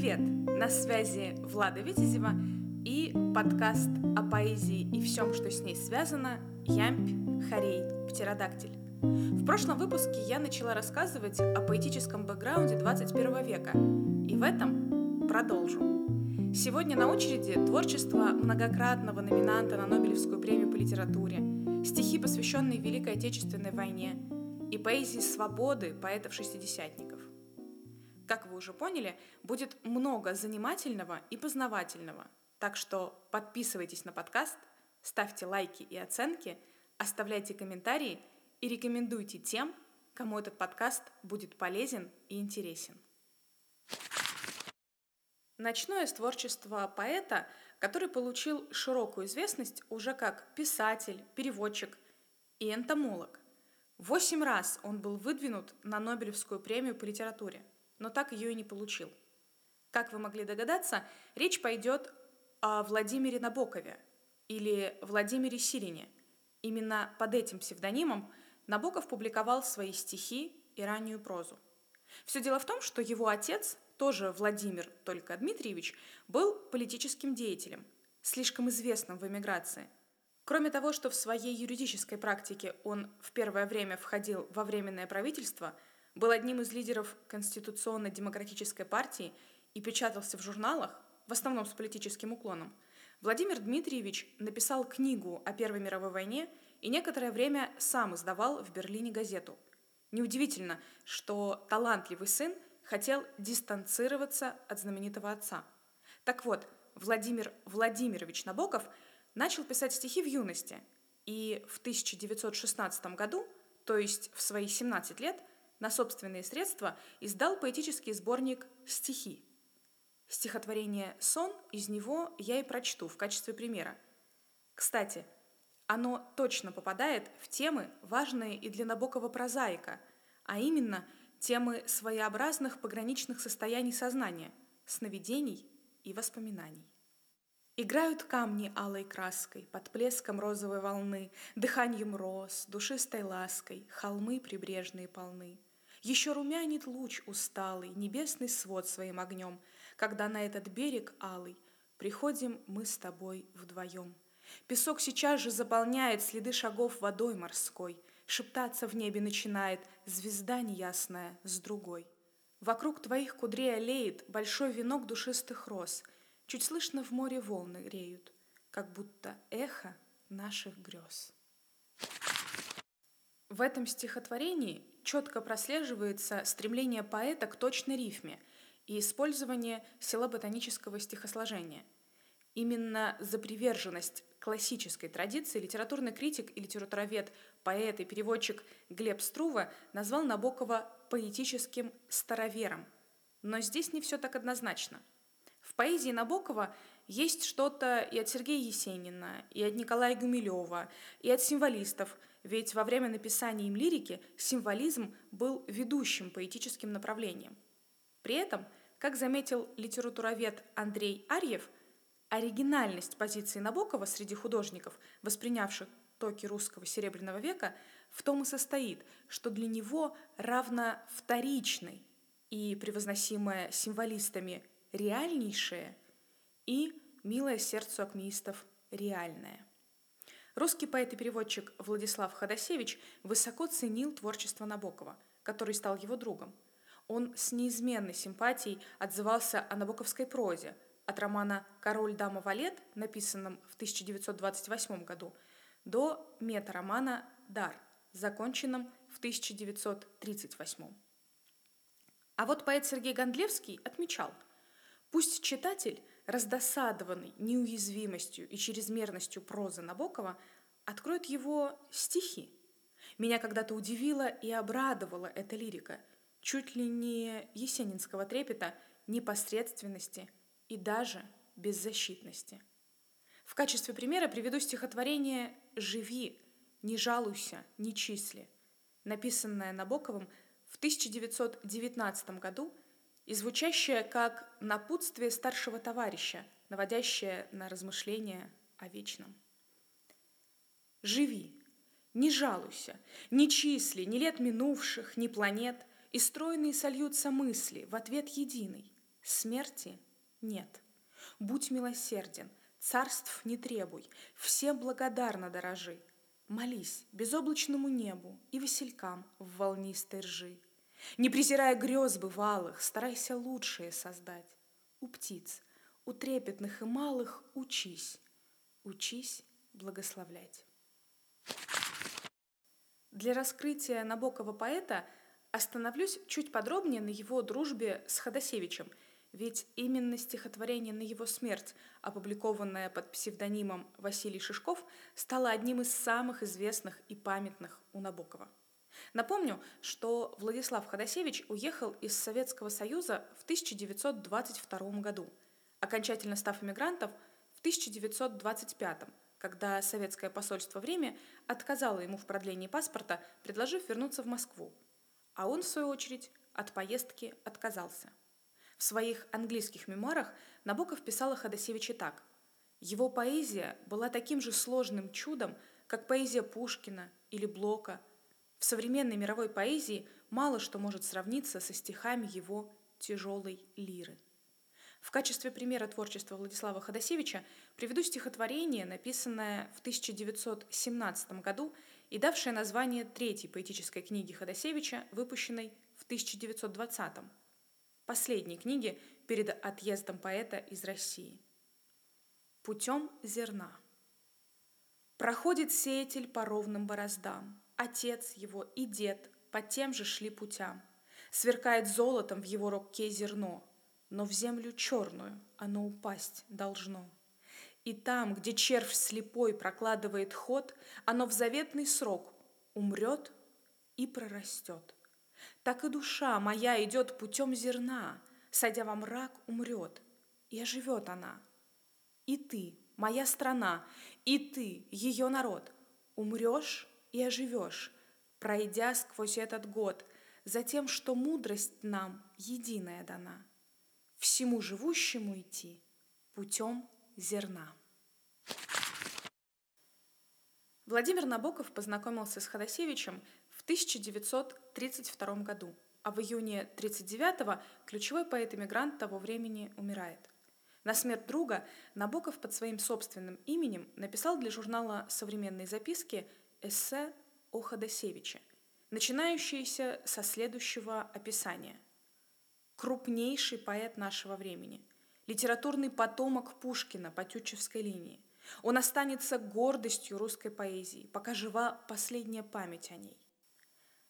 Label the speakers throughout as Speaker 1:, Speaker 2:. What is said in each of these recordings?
Speaker 1: Привет! На связи Влада Витязева и подкаст о поэзии и всем, что с ней связано «Ямпь, Хорей, Птеродактиль». В прошлом выпуске я начала рассказывать о поэтическом бэкграунде 21 века, и в этом продолжу. Сегодня на очереди творчество многократного номинанта на Нобелевскую премию по литературе, стихи, посвященные Великой Отечественной войне, и поэзии свободы поэтов-шестидесятников. Как вы уже поняли, будет много занимательного и познавательного. Так что подписывайтесь на подкаст, ставьте лайки и оценки, оставляйте комментарии и рекомендуйте тем, кому этот подкаст будет полезен и интересен. Начну я с творчества поэта, который получил широкую известность уже как писатель, переводчик и энтомолог. Восемь раз он был выдвинут на Нобелевскую премию по литературе – но так ее и не получил. Как вы могли догадаться, речь пойдет о Владимире Набокове или Владимире Сирине. Именно под этим псевдонимом Набоков публиковал свои стихи и раннюю прозу. Все дело в том, что его отец, тоже Владимир только Дмитриевич, был политическим деятелем, слишком известным в эмиграции. Кроме того, что в своей юридической практике он в первое время входил во временное правительство – был одним из лидеров Конституционно-демократической партии и печатался в журналах, в основном с политическим уклоном, Владимир Дмитриевич написал книгу о Первой мировой войне и некоторое время сам издавал в Берлине газету. Неудивительно, что талантливый сын хотел дистанцироваться от знаменитого отца. Так вот, Владимир Владимирович Набоков начал писать стихи в юности, и в 1916 году, то есть в свои 17 лет, на собственные средства издал поэтический сборник «Стихи». Стихотворение «Сон» из него я и прочту в качестве примера. Кстати, оно точно попадает в темы, важные и для Набокова прозаика, а именно темы своеобразных пограничных состояний сознания, сновидений и воспоминаний. Играют камни алой краской, под плеском розовой волны, дыханием роз, душистой лаской, холмы прибрежные полны — еще румянит луч усталый, небесный свод своим огнем, когда на этот берег алый приходим мы с тобой вдвоем. Песок сейчас же заполняет следы шагов водой морской, шептаться в небе начинает звезда неясная с другой. Вокруг твоих кудрей олеет большой венок душистых роз, чуть слышно в море волны греют, как будто эхо наших грез. В этом стихотворении четко прослеживается стремление поэта к точной рифме и использование силоботанического стихосложения. Именно за приверженность классической традиции литературный критик и литературовед, поэт и переводчик Глеб Струва назвал Набокова поэтическим старовером. Но здесь не все так однозначно. Поэзии Набокова есть что-то и от Сергея Есенина, и от Николая Гумилева, и от символистов – ведь во время написания им лирики символизм был ведущим поэтическим направлением. При этом, как заметил литературовед Андрей Арьев, оригинальность позиции Набокова среди художников, воспринявших токи русского серебряного века, в том и состоит, что для него равно вторичной и превозносимое символистами реальнейшее и милое сердцу акмеистов реальное. Русский поэт и переводчик Владислав Ходосевич высоко ценил творчество Набокова, который стал его другом. Он с неизменной симпатией отзывался о набоковской прозе, от романа «Король, дама, валет», написанном в 1928 году, до мета-романа «Дар», законченном в 1938. А вот поэт Сергей Гондлевский отмечал, пусть читатель раздосадованный неуязвимостью и чрезмерностью прозы Набокова, откроет его стихи. Меня когда-то удивила и обрадовала эта лирика, чуть ли не есенинского трепета, непосредственности и даже беззащитности. В качестве примера приведу стихотворение «Живи, не жалуйся, не числи», написанное Набоковым в 1919 году – и звучащее как напутствие старшего товарища, наводящее на размышления о вечном. Живи, не жалуйся, ни числи, ни лет минувших, ни планет, и стройные сольются мысли в ответ единый. Смерти нет. Будь милосерден, царств не требуй, всем благодарно дорожи. Молись безоблачному небу и василькам в волнистой ржи. Не презирая грез бывалых, старайся лучшее создать. У птиц, у трепетных и малых учись, учись благословлять. Для раскрытия Набокова поэта остановлюсь чуть подробнее на его дружбе с Ходосевичем, ведь именно стихотворение «На его смерть», опубликованное под псевдонимом Василий Шишков, стало одним из самых известных и памятных у Набокова. Напомню, что Владислав Ходосевич уехал из Советского Союза в 1922 году, окончательно став эмигрантом в 1925, когда советское посольство в Риме отказало ему в продлении паспорта, предложив вернуться в Москву. А он, в свою очередь, от поездки отказался. В своих английских мемуарах Набоков писал о Ходосевиче так. Его поэзия была таким же сложным чудом, как поэзия Пушкина или Блока. В современной мировой поэзии мало что может сравниться со стихами его тяжелой лиры. В качестве примера творчества Владислава Ходосевича приведу стихотворение, написанное в 1917 году и давшее название третьей поэтической книги Ходосевича, выпущенной в 1920 году последней книги перед отъездом поэта из России. Путем зерна. Проходит сеятель по ровным бороздам, Отец его и дед по тем же шли путям. Сверкает золотом в его руке зерно, Но в землю черную оно упасть должно. И там, где червь слепой прокладывает ход, Оно в заветный срок умрет и прорастет. Так и душа моя идет путем зерна, Сойдя во мрак, умрет, и оживет она. И ты, моя страна, и ты, ее народ, Умрешь и оживешь, пройдя сквозь этот год, За тем, что мудрость нам единая дана. Всему живущему идти путем зерна. Владимир Набоков познакомился с Ходосевичем в 1932 году, а в июне 1939 ключевой поэт-эмигрант того времени умирает. На смерть друга Набоков под своим собственным именем написал для журнала «Современные записки» эссе о Ходосевиче, начинающееся со следующего описания. «Крупнейший поэт нашего времени, литературный потомок Пушкина по Тютчевской линии. Он останется гордостью русской поэзии, пока жива последняя память о ней.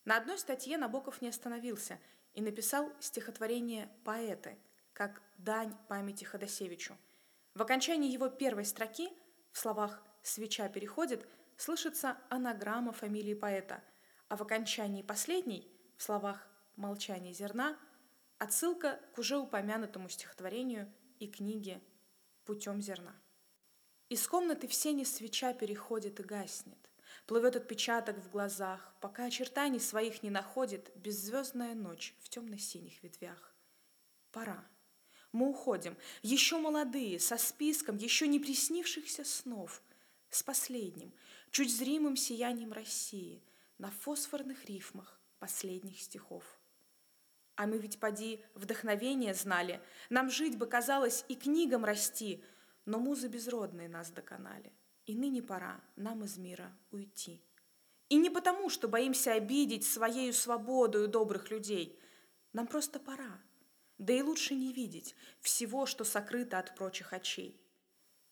Speaker 1: На одной статье Набоков не остановился и написал стихотворение «Поэты», как дань памяти Ходосевичу. В окончании его первой строки, в словах «свеча переходит», слышится анаграмма фамилии поэта, а в окончании последней, в словах «молчание зерна», отсылка к уже упомянутому стихотворению и книге «Путем зерна». Из комнаты в сене свеча переходит и гаснет. Плывет отпечаток в глазах, пока очертаний своих не находит беззвездная ночь в темно-синих ветвях. Пора. Мы уходим, еще молодые, со списком еще не приснившихся снов, с последним, чуть зримым сиянием России на фосфорных рифмах последних стихов. А мы ведь, поди, вдохновение знали, нам жить бы казалось и книгам расти — но музы безродные нас доконали, и ныне пора нам из мира уйти. И не потому, что боимся обидеть своею свободою добрых людей. Нам просто пора. Да и лучше не видеть всего, что сокрыто от прочих очей.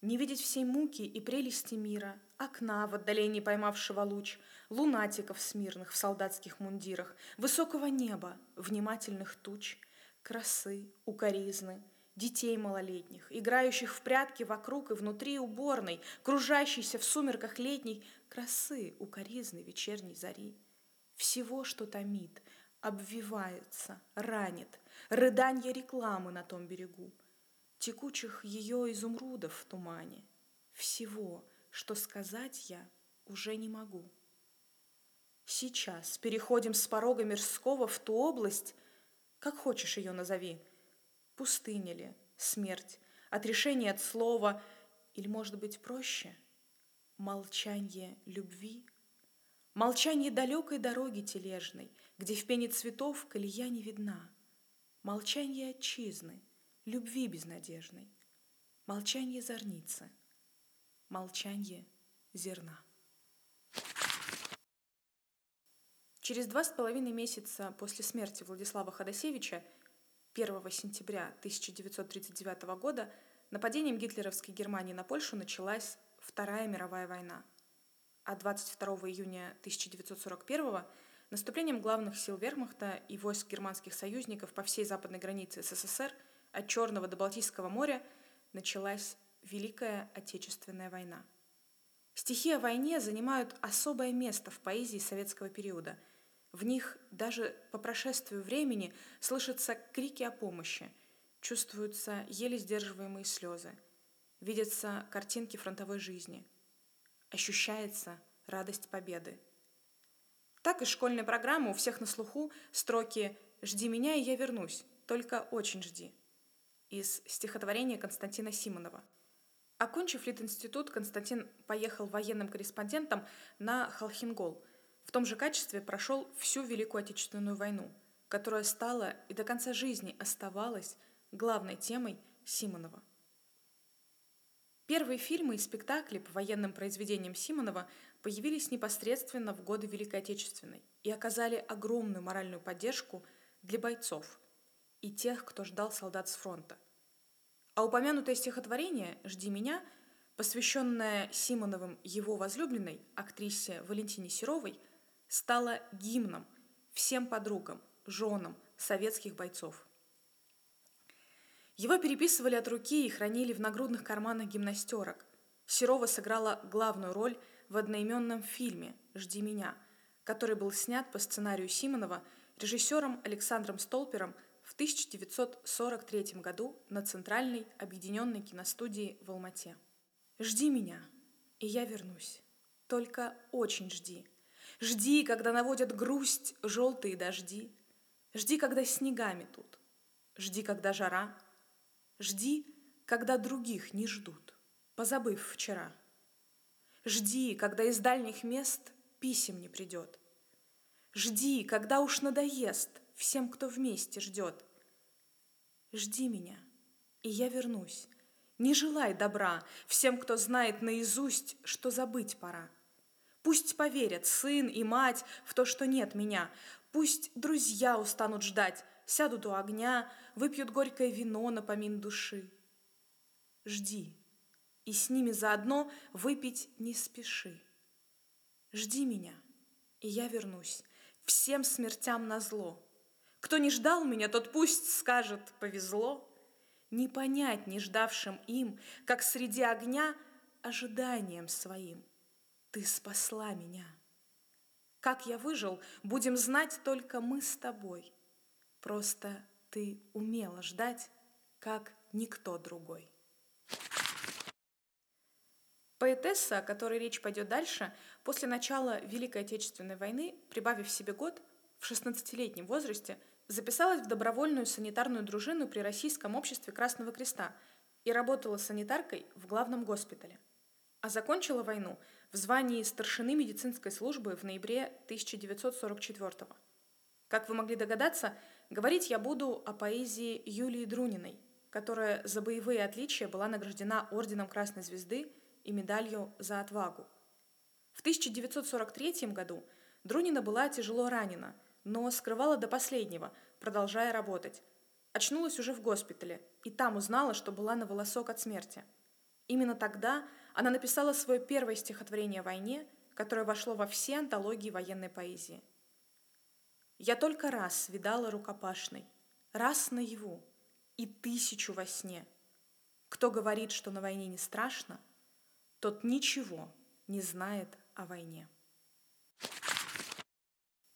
Speaker 1: Не видеть всей муки и прелести мира, окна в отдалении поймавшего луч, лунатиков смирных в солдатских мундирах, высокого неба, внимательных туч, красы, укоризны — детей малолетних, играющих в прятки вокруг и внутри уборной, кружащейся в сумерках летней красы у коризны вечерней зари. Всего, что томит, обвивается, ранит, рыданье рекламы на том берегу, текучих ее изумрудов в тумане. Всего, что сказать я уже не могу. Сейчас переходим с порога мирского в ту область, как хочешь ее назови — Пустыня ли, смерть, отрешение от слова, или, может быть, проще, молчание любви? Молчание далекой дороги тележной, где в пене цветов колея не видна. Молчание отчизны, любви безнадежной, молчание зорницы, молчание зерна. Через два с половиной месяца после смерти Владислава Ходосевича 1 сентября 1939 года нападением гитлеровской Германии на Польшу началась Вторая мировая война. А 22 июня 1941 наступлением главных сил вермахта и войск германских союзников по всей западной границе СССР от Черного до Балтийского моря началась Великая Отечественная война. Стихи о войне занимают особое место в поэзии советского периода – в них даже по прошествию времени слышатся крики о помощи, чувствуются еле сдерживаемые слезы, видятся картинки фронтовой жизни, ощущается радость победы. Так из школьной программы у всех на слуху строки «Жди меня, и я вернусь, только очень жди» из стихотворения Константина Симонова. Окончив Литинститут, Константин поехал военным корреспондентом на Халхингол – в том же качестве прошел всю Великую Отечественную войну, которая стала и до конца жизни оставалась главной темой Симонова. Первые фильмы и спектакли по военным произведениям Симонова появились непосредственно в годы Великой Отечественной и оказали огромную моральную поддержку для бойцов и тех, кто ждал солдат с фронта. А упомянутое стихотворение «Жди меня», посвященное Симоновым его возлюбленной, актрисе Валентине Серовой, стала гимном всем подругам, женам советских бойцов. Его переписывали от руки и хранили в нагрудных карманах гимнастерок. Серова сыграла главную роль в одноименном фильме «Жди меня», который был снят по сценарию Симонова режиссером Александром Столпером 1943 году на Центральной объединенной киностудии в Алмате. «Жди меня, и я вернусь. Только очень жди», Жди, когда наводят грусть желтые дожди. Жди, когда снегами тут. Жди, когда жара. Жди, когда других не ждут, позабыв вчера. Жди, когда из дальних мест писем не придет. Жди, когда уж надоест всем, кто вместе ждет. Жди меня, и я вернусь. Не желай добра всем, кто знает наизусть, что забыть пора. Пусть поверят сын и мать в то, что нет меня. Пусть друзья устанут ждать, сядут у огня, выпьют горькое вино на помин души. Жди, и с ними заодно выпить не спеши. Жди меня, и я вернусь, всем смертям на зло. Кто не ждал меня, тот пусть скажет «повезло». Не понять не ждавшим им, как среди огня ожиданием своим – ты спасла меня. Как я выжил, будем знать только мы с тобой. Просто ты умела ждать, как никто другой. Поэтесса, о которой речь пойдет дальше, после начала Великой Отечественной войны, прибавив себе год, в 16-летнем возрасте записалась в добровольную санитарную дружину при Российском обществе Красного Креста и работала санитаркой в главном госпитале. А закончила войну в звании старшины медицинской службы в ноябре 1944 -го. Как вы могли догадаться, говорить я буду о поэзии Юлии Друниной, которая за боевые отличия была награждена Орденом Красной Звезды и медалью за отвагу. В 1943 году Друнина была тяжело ранена, но скрывала до последнего, продолжая работать. Очнулась уже в госпитале, и там узнала, что была на волосок от смерти. Именно тогда она написала свое первое стихотворение о войне, которое вошло во все антологии военной поэзии. «Я только раз видала рукопашной, раз наяву и тысячу во сне. Кто говорит, что на войне не страшно, тот ничего не знает о войне».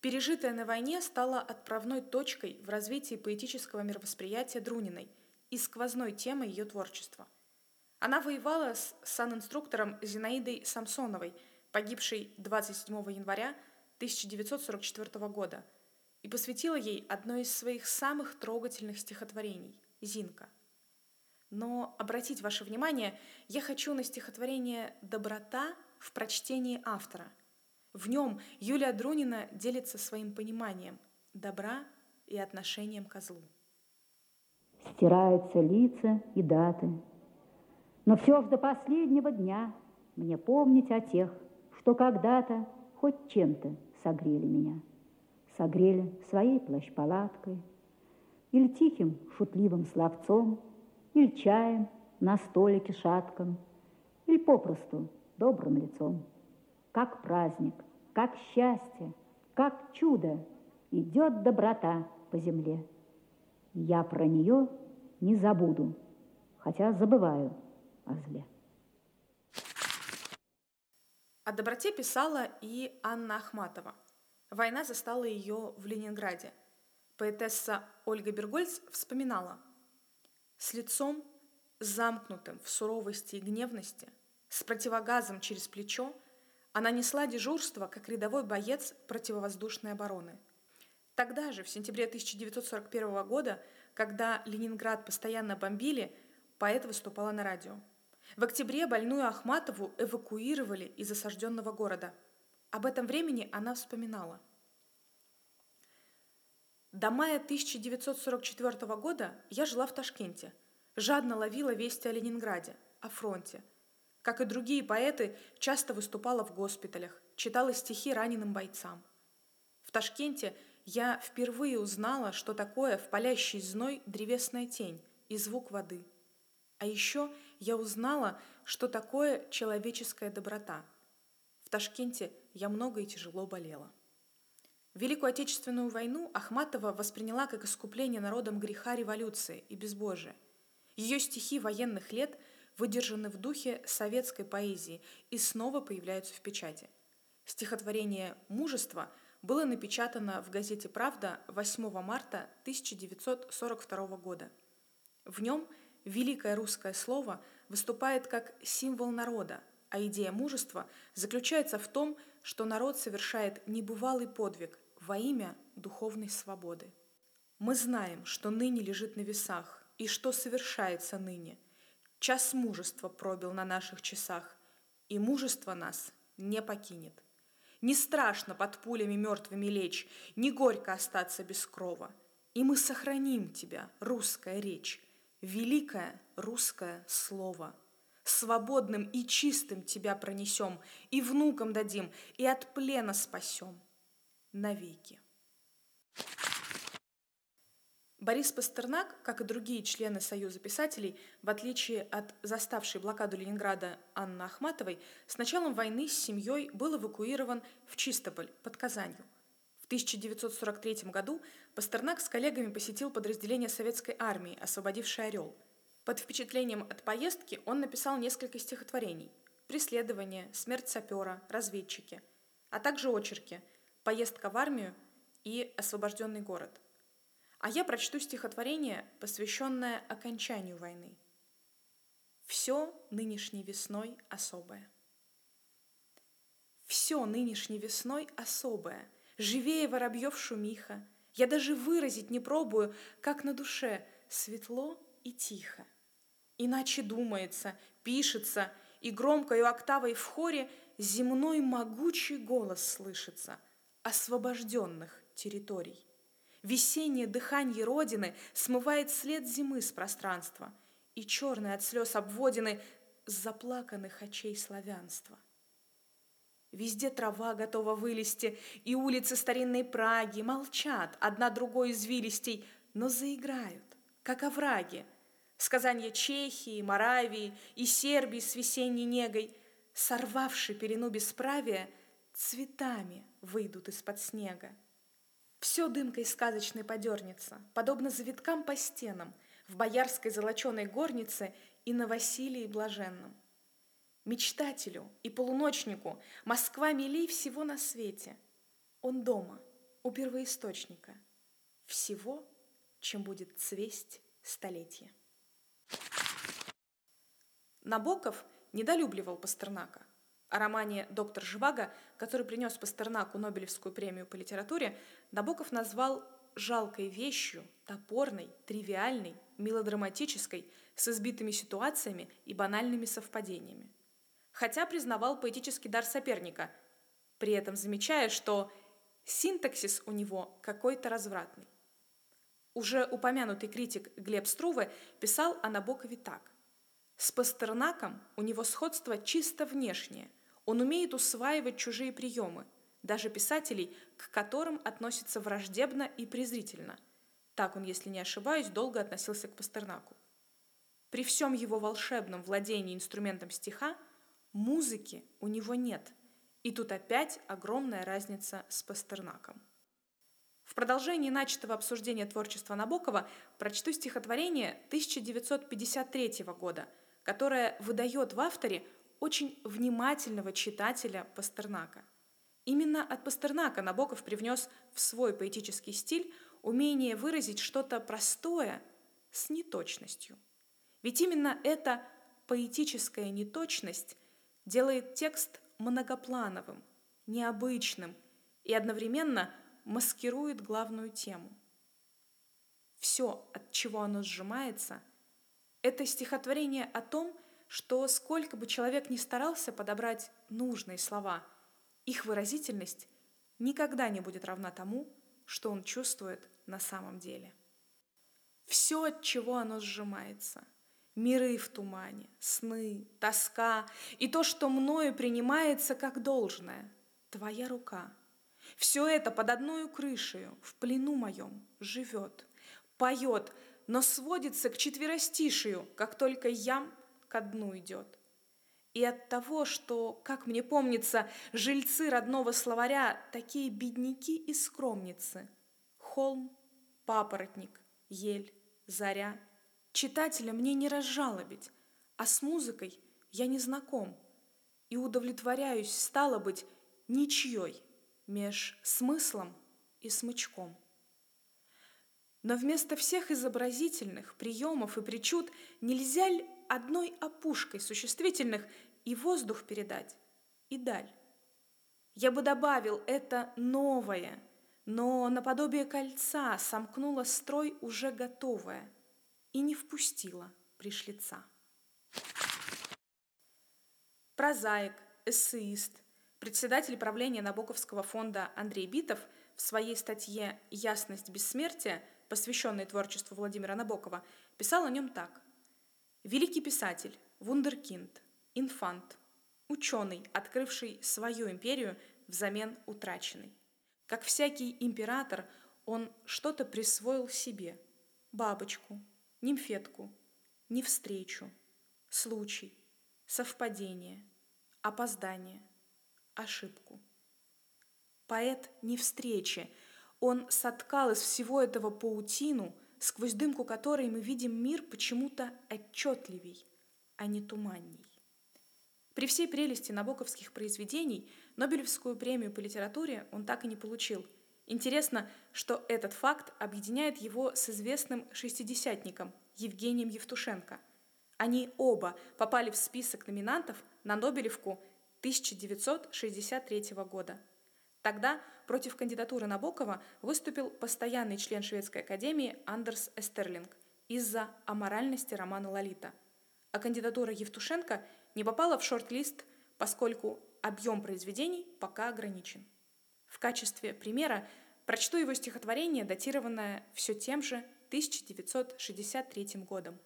Speaker 1: Пережитое на войне стало отправной точкой в развитии поэтического мировосприятия Друниной и сквозной темой ее творчества – она воевала с санинструктором Зинаидой Самсоновой, погибшей 27 января 1944 года, и посвятила ей одно из своих самых трогательных стихотворений «Зинка». Но обратить ваше внимание я хочу на стихотворение «Доброта» в прочтении автора. В нем Юлия Друнина делится своим пониманием добра и отношением к злу.
Speaker 2: стираются лица и даты. Но все ж до последнего дня мне помнить о тех, что когда-то хоть чем-то согрели меня. Согрели своей плащ-палаткой, или тихим шутливым словцом, или чаем на столике шатком, или попросту добрым лицом. Как праздник, как счастье, как чудо идет доброта по земле. Я про нее не забуду, хотя забываю о зле.
Speaker 1: О доброте писала и Анна Ахматова. Война застала ее в Ленинграде. Поэтесса Ольга Бергольц вспоминала. С лицом, замкнутым в суровости и гневности, с противогазом через плечо, она несла дежурство как рядовой боец противовоздушной обороны. Тогда же, в сентябре 1941 года, когда Ленинград постоянно бомбили, поэт выступала на радио. В октябре больную Ахматову эвакуировали из осажденного города. Об этом времени она вспоминала. До мая 1944 года я жила в Ташкенте, жадно ловила вести о Ленинграде, о фронте. Как и другие поэты, часто выступала в госпиталях, читала стихи раненым бойцам. В Ташкенте я впервые узнала, что такое в палящий зной древесная тень и звук воды. А еще я узнала, что такое человеческая доброта. В Ташкенте я много и тяжело болела. Великую Отечественную войну Ахматова восприняла как искупление народом греха революции и безбожия. Ее стихи военных лет выдержаны в духе советской поэзии и снова появляются в печати. Стихотворение «Мужество» было напечатано в газете «Правда» 8 марта 1942 года. В нем великое русское слово выступает как символ народа, а идея мужества заключается в том, что народ совершает небывалый подвиг во имя духовной свободы. Мы знаем, что ныне лежит на весах, и что совершается ныне. Час мужества пробил на наших часах, и мужество нас не покинет. Не страшно под пулями мертвыми лечь, Не горько остаться без крова. И мы сохраним тебя, русская речь, Великое русское слово. Свободным и чистым тебя пронесем, И внукам дадим, и от плена спасем. Навеки. Борис Пастернак, как и другие члены Союза писателей, в отличие от заставшей блокаду Ленинграда Анны Ахматовой, с началом войны с семьей был эвакуирован в Чистополь под Казанью. В 1943 году Пастернак с коллегами посетил подразделение советской армии, освободившее Орел. Под впечатлением от поездки он написал несколько стихотворений «Преследование», «Смерть сапера», «Разведчики», а также очерки «Поездка в армию» и «Освобожденный город». А я прочту стихотворение, посвященное окончанию войны. Все нынешней весной особое. Все нынешней весной особое, живее воробьев шумиха. Я даже выразить не пробую, как на душе светло и тихо. Иначе думается, пишется, и громкою октавой в хоре земной могучий голос слышится освобожденных территорий. Весеннее дыхание Родины смывает след зимы с пространства, и черные от слез обводины с заплаканных очей славянства. Везде трава готова вылезти, и улицы старинной Праги молчат, одна другой извилистей, но заиграют, как овраги. Сказания Чехии, Моравии и Сербии с весенней негой, сорвавши перену бесправия, цветами выйдут из-под снега. Все дымкой сказочной подернется, подобно завиткам по стенам, в боярской золоченой горнице и на Василии Блаженном. Мечтателю и полуночнику Москва милей всего на свете. Он дома, у первоисточника, всего, чем будет цвесть столетие. Набоков недолюбливал Пастернака. О романе «Доктор Живаго», который принес Пастернаку Нобелевскую премию по литературе, Набоков назвал жалкой вещью, топорной, тривиальной, мелодраматической, с избитыми ситуациями и банальными совпадениями. Хотя признавал поэтический дар соперника, при этом замечая, что синтаксис у него какой-то развратный. Уже упомянутый критик Глеб Струве писал о Набокове так. С Пастернаком у него сходство чисто внешнее. Он умеет усваивать чужие приемы, даже писателей, к которым относится враждебно и презрительно. Так он, если не ошибаюсь, долго относился к Пастернаку. При всем его волшебном владении инструментом стиха музыки у него нет. И тут опять огромная разница с Пастернаком. В продолжении начатого обсуждения творчества Набокова прочту стихотворение 1953 года, которое выдает в авторе очень внимательного читателя Пастернака. Именно от Пастернака Набоков привнес в свой поэтический стиль умение выразить что-то простое с неточностью. Ведь именно эта поэтическая неточность делает текст многоплановым, необычным и одновременно маскирует главную тему. Все, от чего оно сжимается, это стихотворение о том, что сколько бы человек ни старался подобрать нужные слова, их выразительность никогда не будет равна тому, что он чувствует на самом деле. Все, от чего оно сжимается, миры в тумане, сны, тоска и то, что мною принимается как должное, твоя рука — все это под одной крышею, в плену моем, живет, поет, но сводится к четверостишию, как только ям ко дну идет. И от того, что, как мне помнится, жильцы родного словаря такие бедняки и скромницы. Холм, папоротник, ель, заря. Читателя мне не разжалобить, а с музыкой я не знаком и удовлетворяюсь, стало быть, ничьей меж смыслом и смычком. Но вместо всех изобразительных приемов и причуд нельзя ли одной опушкой существительных и воздух передать, и даль? Я бы добавил это новое, но наподобие кольца сомкнула строй уже готовое и не впустила пришлица. Прозаик, эссеист, Председатель правления Набоковского фонда Андрей Битов в своей статье «Ясность бессмертия», посвященной творчеству Владимира Набокова, писал о нем так. «Великий писатель, вундеркинд, инфант, ученый, открывший свою империю взамен утраченной. Как всякий император, он что-то присвоил себе – бабочку, нимфетку, невстречу, случай, совпадение, опоздание – ошибку. Поэт не встречи. Он соткал из всего этого паутину, сквозь дымку которой мы видим мир почему-то отчетливей, а не туманней. При всей прелести набоковских произведений Нобелевскую премию по литературе он так и не получил. Интересно, что этот факт объединяет его с известным шестидесятником Евгением Евтушенко. Они оба попали в список номинантов на Нобелевку 1963 года. Тогда против кандидатуры Набокова выступил постоянный член Шведской академии Андерс Эстерлинг из-за аморальности романа «Лолита». А кандидатура Евтушенко не попала в шорт-лист, поскольку объем произведений пока ограничен. В качестве примера прочту его стихотворение, датированное все тем же 1963 годом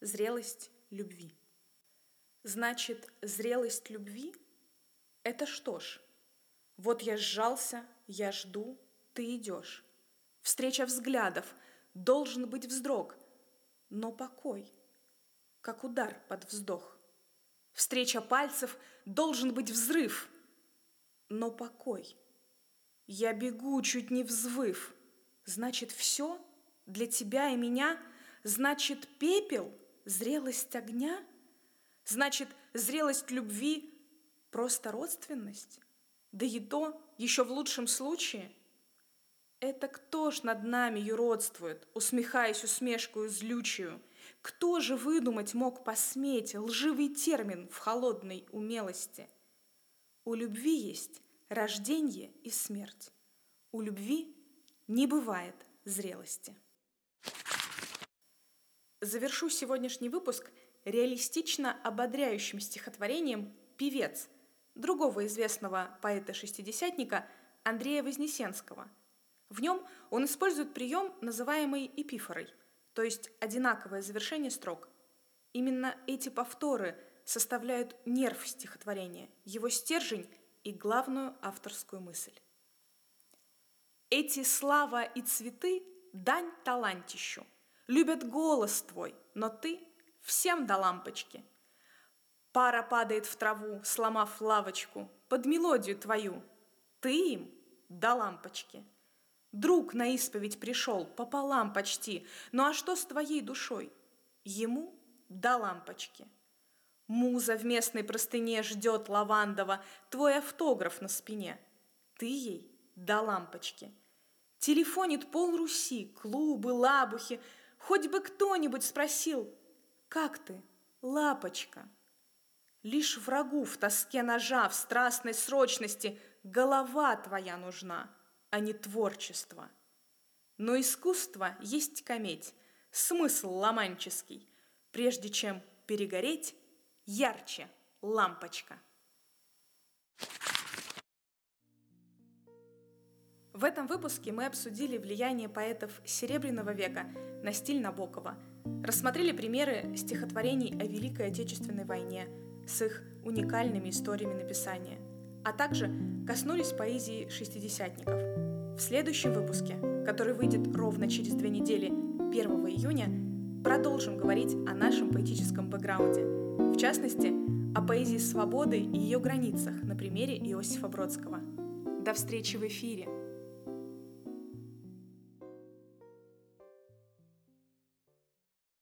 Speaker 1: «Зрелость любви». Значит, зрелость любви это что ж, вот я сжался, я жду, ты идешь. Встреча взглядов, должен быть вздрог, но покой, как удар под вздох. Встреча пальцев, должен быть взрыв, но покой. Я бегу, чуть не взвыв. Значит, все для тебя и меня, значит, пепел, зрелость огня, значит, зрелость любви Просто родственность? Да и то, еще в лучшем случае. Это кто ж над нами юродствует, усмехаясь усмешкою злючую? Кто же выдумать мог посметь лживый термин в холодной умелости? У любви есть рождение и смерть. У любви не бывает зрелости. Завершу сегодняшний выпуск реалистично ободряющим стихотворением «Певец», другого известного поэта-шестидесятника Андрея Вознесенского. В нем он использует прием, называемый эпифорой, то есть одинаковое завершение строк. Именно эти повторы составляют нерв стихотворения, его стержень и главную авторскую мысль. Эти слава и цветы – дань талантищу. Любят голос твой, но ты всем до лампочки. Пара падает в траву, сломав лавочку, под мелодию твою. Ты им до лампочки – Друг на исповедь пришел, пополам почти. Ну а что с твоей душой? Ему до лампочки. Муза в местной простыне ждет лавандова, твой автограф на спине. Ты ей до лампочки. Телефонит пол Руси, клубы, лабухи. Хоть бы кто-нибудь спросил, как ты, лапочка? Лишь врагу в тоске ножа, в страстной срочности голова твоя нужна — а не творчество. Но искусство есть кометь, смысл ломанческий. Прежде чем перегореть, ярче лампочка. В этом выпуске мы обсудили влияние поэтов Серебряного века на стиль Набокова, рассмотрели примеры стихотворений о Великой Отечественной войне с их уникальными историями написания – а также коснулись поэзии шестидесятников. В следующем выпуске, который выйдет ровно через две недели, 1 июня, продолжим говорить о нашем поэтическом бэкграунде, в частности, о поэзии свободы и ее границах на примере Иосифа Бродского. До встречи в эфире!